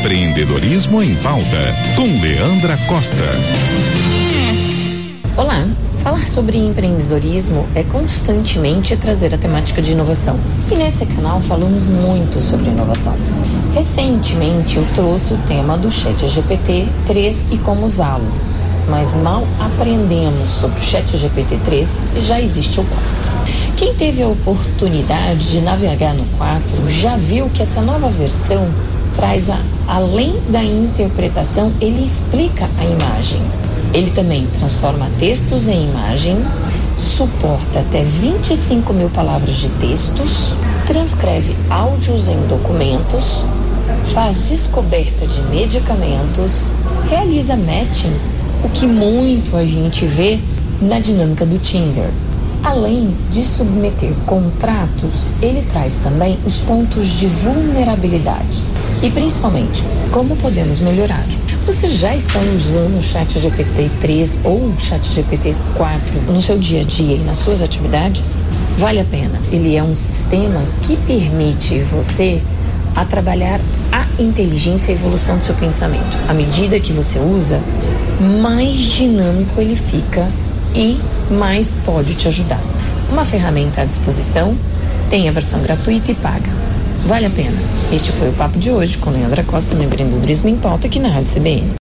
Empreendedorismo em Pauta, com Leandra Costa. Olá, falar sobre empreendedorismo é constantemente trazer a temática de inovação. E nesse canal falamos muito sobre inovação. Recentemente eu trouxe o tema do Chat GPT 3 e como usá-lo. Mas mal aprendemos sobre o Chat GPT 3 e já existe o 4. Quem teve a oportunidade de navegar no 4 já viu que essa nova versão traz a, além da interpretação, ele explica a imagem. Ele também transforma textos em imagem, suporta até 25 mil palavras de textos, transcreve áudios em documentos, faz descoberta de medicamentos, realiza matching, o que muito a gente vê na dinâmica do Tinder. Além de submeter contratos, ele traz também os pontos de vulnerabilidades e principalmente como podemos melhorar. Você já está usando o Chat GPT 3 ou o Chat GPT 4 no seu dia a dia e nas suas atividades? Vale a pena. Ele é um sistema que permite você a trabalhar a inteligência e a evolução do seu pensamento. À medida que você usa, mais dinâmico ele fica e mais pode te ajudar. Uma ferramenta à disposição, tem a versão gratuita e paga. Vale a pena. Este foi o papo de hoje com Leandra Costa no Empreendedorismo em Pauta aqui na Rádio CBN.